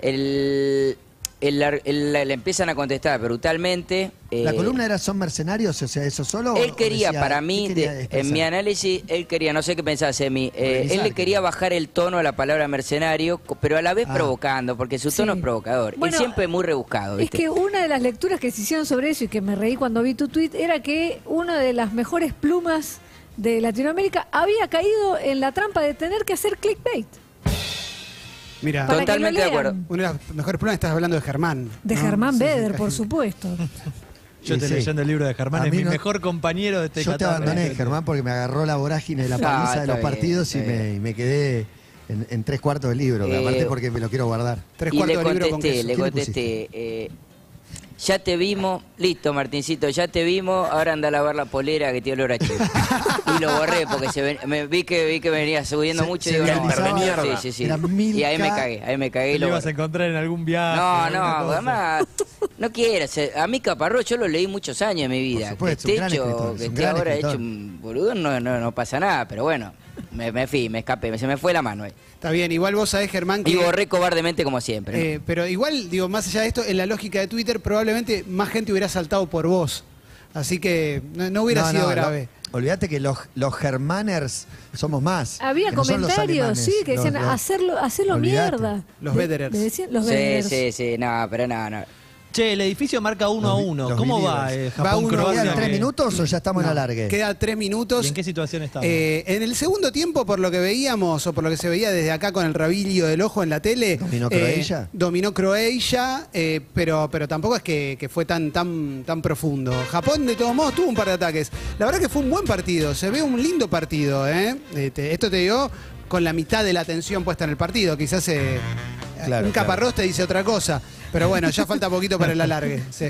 El, el le empiezan a contestar brutalmente. ¿La eh, columna era son mercenarios? O sea, ¿eso solo? Él quería, decía- para mí, quería de- expresar? en mi análisis, él quería, no sé qué pensás, Emi, eh, él le quería bajar el tono a la palabra mercenario, pero a la vez Ah. provocando, porque su tono Sí. es provocador. Bueno, él siempre es muy rebuscado, Es que una de las lecturas que se hicieron sobre eso y que me reí cuando vi tu tweet era que una de las mejores plumas de Latinoamérica había caído en la trampa de tener que hacer clickbait. Mira, Para que Totalmente de acuerdo. una de las mejores pruebas estás hablando de Germán. De ¿no? Germán Beder, por supuesto. Yo Sí, estoy sí. leyendo el libro de Germán, A es mi no- mejor compañero de este Yo te abandoné, Germán, porque me agarró la vorágine de la Ah, paliza de los bien, partidos y me, bien. y me quedé en, en tres cuartos del libro. Eh, aparte porque me lo quiero guardar. Tres y cuartos de libro con queso. le ¿Qué le contesté, eh, ya te vimos, listo Martincito, ya te vimos, ahora anda a lavar la polera que tiene olor a chivo. y lo borré porque se ven- me, vi que vi que venía subiendo Se- mucho se y digo, no, sí, sí, sí. Y ahí me cagué, ahí me cagué y lo ibas a encontrar en algún viaje. No, no, cosa. además, no quiero. ser- A mí Caparrós yo lo leí muchos años en mi vida. Por supuesto, que esté hecho, que esté ahora escritor. hecho un boludo, no, no, no pasa nada, pero bueno, me, me fui, me escapé, se me fue la mano ahí. Está bien, igual vos sabés, Germán, que... Y borré cobardemente como siempre. ¿no? Eh, pero igual, digo, más allá de esto, en la lógica de Twitter probablemente más gente hubiera saltado por vos. Así que no, no hubiera No, sido no, grave. olvídate que los, los germaners somos más. Había comentarios, alemanes, sí, que decían los- hacerlo, hacerlo mierda. Los decían los sí, sí, sí, no, pero no, no. Che, el edificio marca uno Los a vi- uno. los ¿Cómo va eh, Va uno a Japón-Croacia? ¿Quedan tres que- minutos o ya estamos en No, alargue? Queda tres minutos. ¿Y en qué situación estamos? Eh, en el segundo tiempo, por lo que veíamos, o por lo que se veía desde acá con el rabillo del ojo en la tele. ¿Dominó eh, Croacia? dominó Croacia, eh, pero, pero tampoco es que, que fue tan, tan, tan profundo. Japón, de todos modos, tuvo un par de ataques. La verdad que fue un buen partido, se ve un lindo partido. ¿eh? Eh, te- esto te digo con la mitad de la atención puesta en el partido. Quizás eh, Claro, un claro. caparrós te dice otra cosa. Pero bueno, ya falta poquito para el alargue. Sí.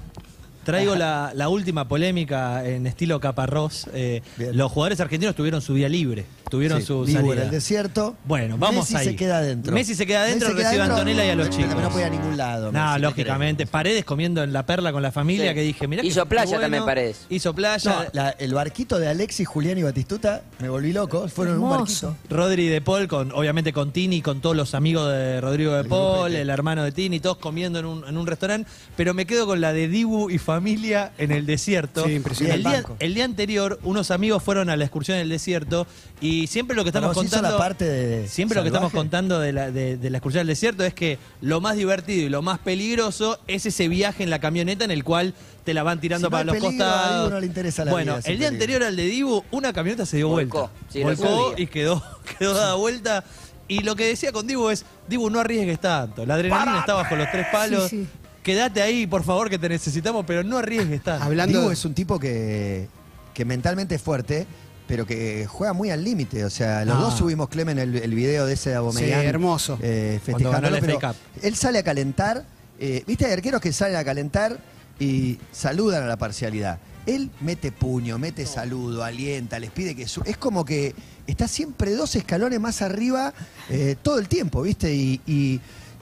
Traigo la, la última polémica en estilo caparrós. Eh, los jugadores argentinos tuvieron su vía libre, tuvieron Sí, su en salida. el desierto. Bueno, vamos Messi ahí. se queda adentro. Messi se queda adentro, recibe a Antonella y a los pero chicos. No puede a ningún lado. No, Messi, ¿qué lógicamente. Paredes comiendo en la perla con la familia Sí. que dije, mirá Hizo que playa bueno. también Paredes. Hizo playa. No, la- el barquito de Alexis, Julián y Batistuta, me volví loco. Fueron en un barquito. Rodri de Paul, con, obviamente con Tini, con todos los amigos de Rodrigo de Paul, el hermano de Tini, todos comiendo en un, en un restaurante, pero me quedo con la de Dibu y familia en el desierto. Sí, impresionante. El día, Banco. el día anterior, unos amigos fueron a la excursión en el desierto y siempre lo que estamos contando. la parte de siempre lo que estamos contando de la, de, de la excursión al desierto es que lo más divertido y lo más peligroso es ese viaje en la camioneta en el cual te la van tirando Si para los peligro, a costados. Dibu no le interesa la bueno, vida el día peligro. anterior al de Dibu, una camioneta se dio Volcó, vuelta. sí, Volcó y quedó, quedó dada vuelta. Y lo que decía con Dibu es, Dibu, no arriesgues tanto. La adrenalina está bajo los tres palos. Sí, sí. Quédate ahí, por favor, que te necesitamos, pero no arriesgues tanto. Hablando Dibu es un tipo que, que mentalmente es fuerte, pero que juega muy al límite. O sea, los Ah. dos subimos, Clemen, el, el video de ese de Aubameyang. Sí, hermoso. eh, festejándolo, pero él sale a calentar. eh, ¿Viste? Hay arqueros que salen a calentar y saludan a la parcialidad. Él mete puño, mete saludo, alienta, les pide que... su- es como que está siempre dos escalones más arriba eh, todo el tiempo, ¿viste? Y, y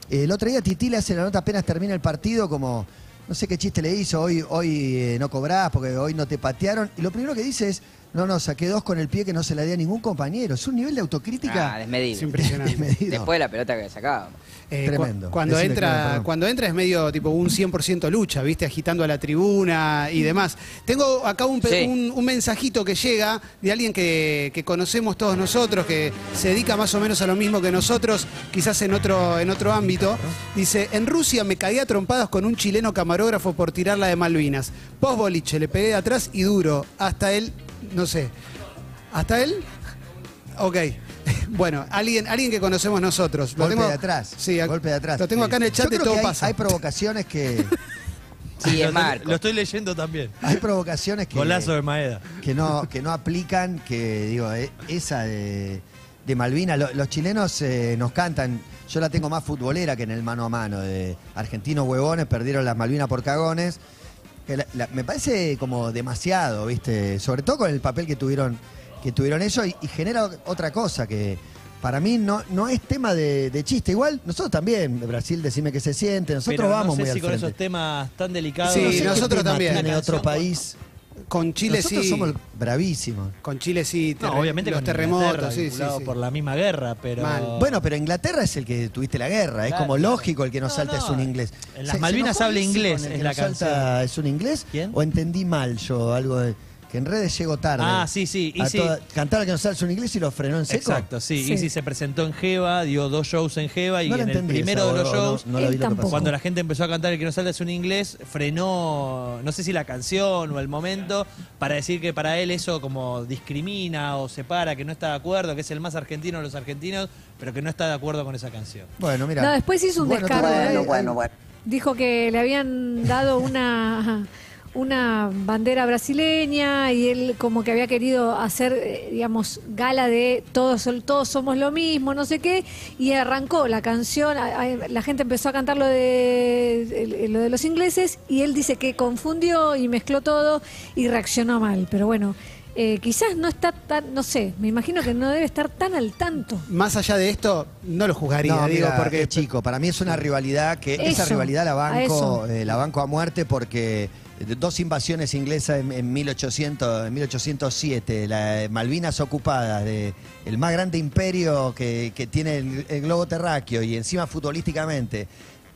el otro día Titi le hace la nota apenas termina el partido como... no sé qué chiste le hizo, hoy, hoy eh, no cobrás porque hoy no te patearon. Y lo primero que dice es, no, no, saqué dos con el pie que no se la di a ningún compañero. Es un nivel de autocrítica Ah, desmedido. Es impresionante. desmedido. Después de la pelota que sacaba. Eh, Tremendo. cu- Cuando entra, cuando entra es medio tipo un 100% lucha, ¿viste? Agitando a la tribuna y demás. Tengo acá un, Sí. un- un mensajito que llega de alguien que, que conocemos todos nosotros, que se dedica más o menos a lo mismo que nosotros, quizás en otro, en otro ámbito. Dice, en Rusia me caí a trompadas con un chileno camarógrafo por tirarla de Malvinas. Post boliche, le pegué de atrás y duro. Hasta él, no sé. ¿Hasta él? Ok. Bueno, alguien, alguien que conocemos nosotros. Lo Golpe tengo- de atrás. Sí, ac- golpe de atrás. Lo tengo acá en el chat Yo de creo todo que hay, pasa. hay provocaciones que. Sí, lo, es Marco. lo estoy leyendo también. Hay provocaciones que. Golazo de Maeda. que no, que no aplican, que digo, eh, esa de, de Malvinas, lo- los chilenos eh, nos cantan, yo la tengo más futbolera que en el mano a mano, de argentinos huevones, perdieron las Malvinas por cagones, que la- la- me parece como demasiado, ¿viste? Sobre todo con el papel que tuvieron, que tuvieron ellos y, y genera otra cosa que... Para mí no, no es tema de, de chiste. Igual, nosotros también, Brasil, decime que se siente, nosotros Pero vamos no sé muy si al con frente. esos temas tan delicados. Sí, No sé qué nosotros también. Tiene otro país. Con Chile nosotros sí. somos bravísimos. Con Chile sí. No, obviamente los con terremotos, Inglaterra, sí, sí, vinculado sí. por la misma guerra, pero Mal. Bueno, pero Inglaterra es el que tuviste la guerra. es como claro. lógico el que no, No, salta no, es un inglés. en las Malvinas habla inglés, con el que la no salta es un inglés? ¿Quién? ¿O entendí mal yo algo de, que en redes llego tarde? Ah, sí, sí, y A sí. toda- Cantaba que no salta es un inglés y lo frenó en seco. Exacto, sí. Sí. Easy se presentó en Jeva, dio dos shows en Jeva y No en el primero esa, de los no- shows, no la Él vi lo que tampoco. pasó. cuando la gente empezó a cantar el que no salta es un inglés, frenó, no sé si la canción o el momento, para decir que para él eso como discrimina o separa, que no está de acuerdo, que es el más argentino de los argentinos, pero que no está de acuerdo con esa canción. Bueno, mira. No, después hizo un Bueno, descargo. todo- ¿eh? Dijo que le habían dado una, una bandera brasileña y él como que había querido hacer, eh, digamos, gala de todos, todos somos lo mismo, no sé qué, y arrancó la canción, la gente empezó a cantar lo de, lo de los ingleses y él dice que confundió y mezcló todo y reaccionó mal, pero bueno. eh, quizás no está tan, no sé, me imagino que no debe estar tan al tanto. Más allá de esto, no lo juzgaría, No, digo, mira, porque chico, para mí es una rivalidad que esa rivalidad la a banco, eh, la banco a muerte porque dos invasiones inglesas en, en 1800, en 1807, la de Malvinas ocupadas, de el más grande imperio que, que tiene el, el globo terráqueo y encima futbolísticamente.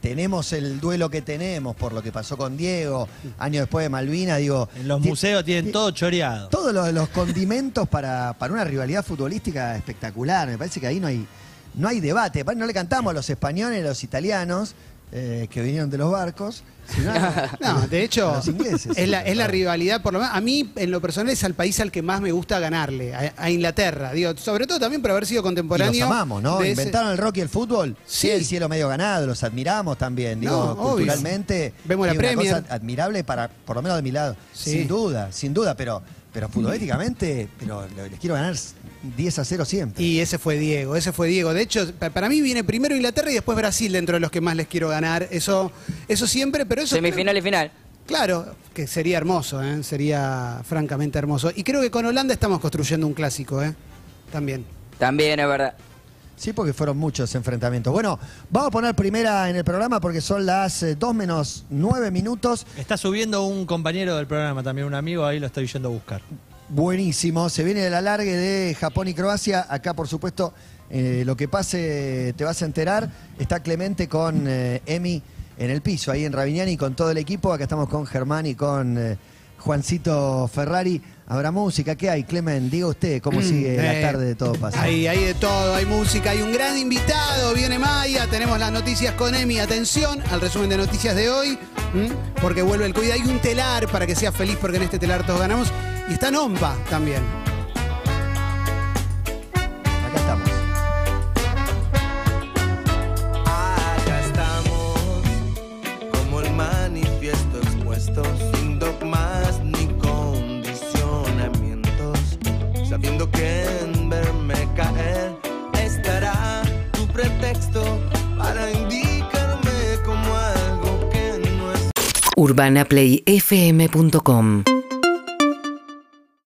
Tenemos el duelo que tenemos por lo que pasó con Diego, años después de Malvinas, digo. En los museos tienen ti- todo choreado. todos los, los condimentos para, para una rivalidad futbolística espectacular. Me parece que ahí no hay, no hay debate. No le cantamos a los españoles, a los italianos, eh, que vinieron de los barcos, sino a, No, de hecho, a los ingleses. es la, es la rivalidad, por lo menos. A mí, en lo personal, es al país al que más me gusta ganarle, a, a Inglaterra. Digo, sobre todo también por haber sido Y contemporáneo. los amamos, ¿no? de ese- Inventaron el rock y el fútbol. Sí. Sí, el cielo medio ganado, los admiramos también. Digo, No, obvio. culturalmente. Vemos la tiene una Premier. cosa admirable para, por lo menos de mi lado. Sí. Sin duda, sin duda, pero, pero futbolísticamente, pero les quiero ganar 10 a 0 siempre. Y ese fue Diego, ese fue Diego. De hecho, pa- para mí viene primero Inglaterra y después Brasil dentro de los que más les quiero ganar. Eso, eso siempre, pero eso. Semifinal y final. Claro, que sería hermoso, ¿eh? sería francamente hermoso. Y creo que con Holanda estamos construyendo un clásico, ¿eh? También. También es verdad. Sí, porque fueron muchos enfrentamientos. Bueno, vamos a poner primera en el programa porque son las 2 menos 9 minutos. Está subiendo un compañero del programa, también un amigo, ahí lo estoy yendo a buscar. Buenísimo. Se viene el alargue de Japón y Croacia. Acá, por supuesto, eh, lo que pase te vas a enterar. Está Clemente con eh, Emi en el piso, ahí en Ravignani, con todo el equipo. Acá estamos con Germán y con eh, Juancito Ferrari. Habrá música. ¿Qué hay, Clemente? Diga usted cómo sigue la Eh, tarde de todo pasa. Hay, hay de todo, hay música, hay un gran invitado, viene Maya, tenemos las noticias con Emi, atención al resumen de noticias de hoy, ¿m? porque vuelve el COVID, hay un telar para que seas feliz porque en este telar todos ganamos, y está Nompa también. Sabiendo que en verme caer estará tu pretexto para indicarme como algo que no es. urbanaplayfm.com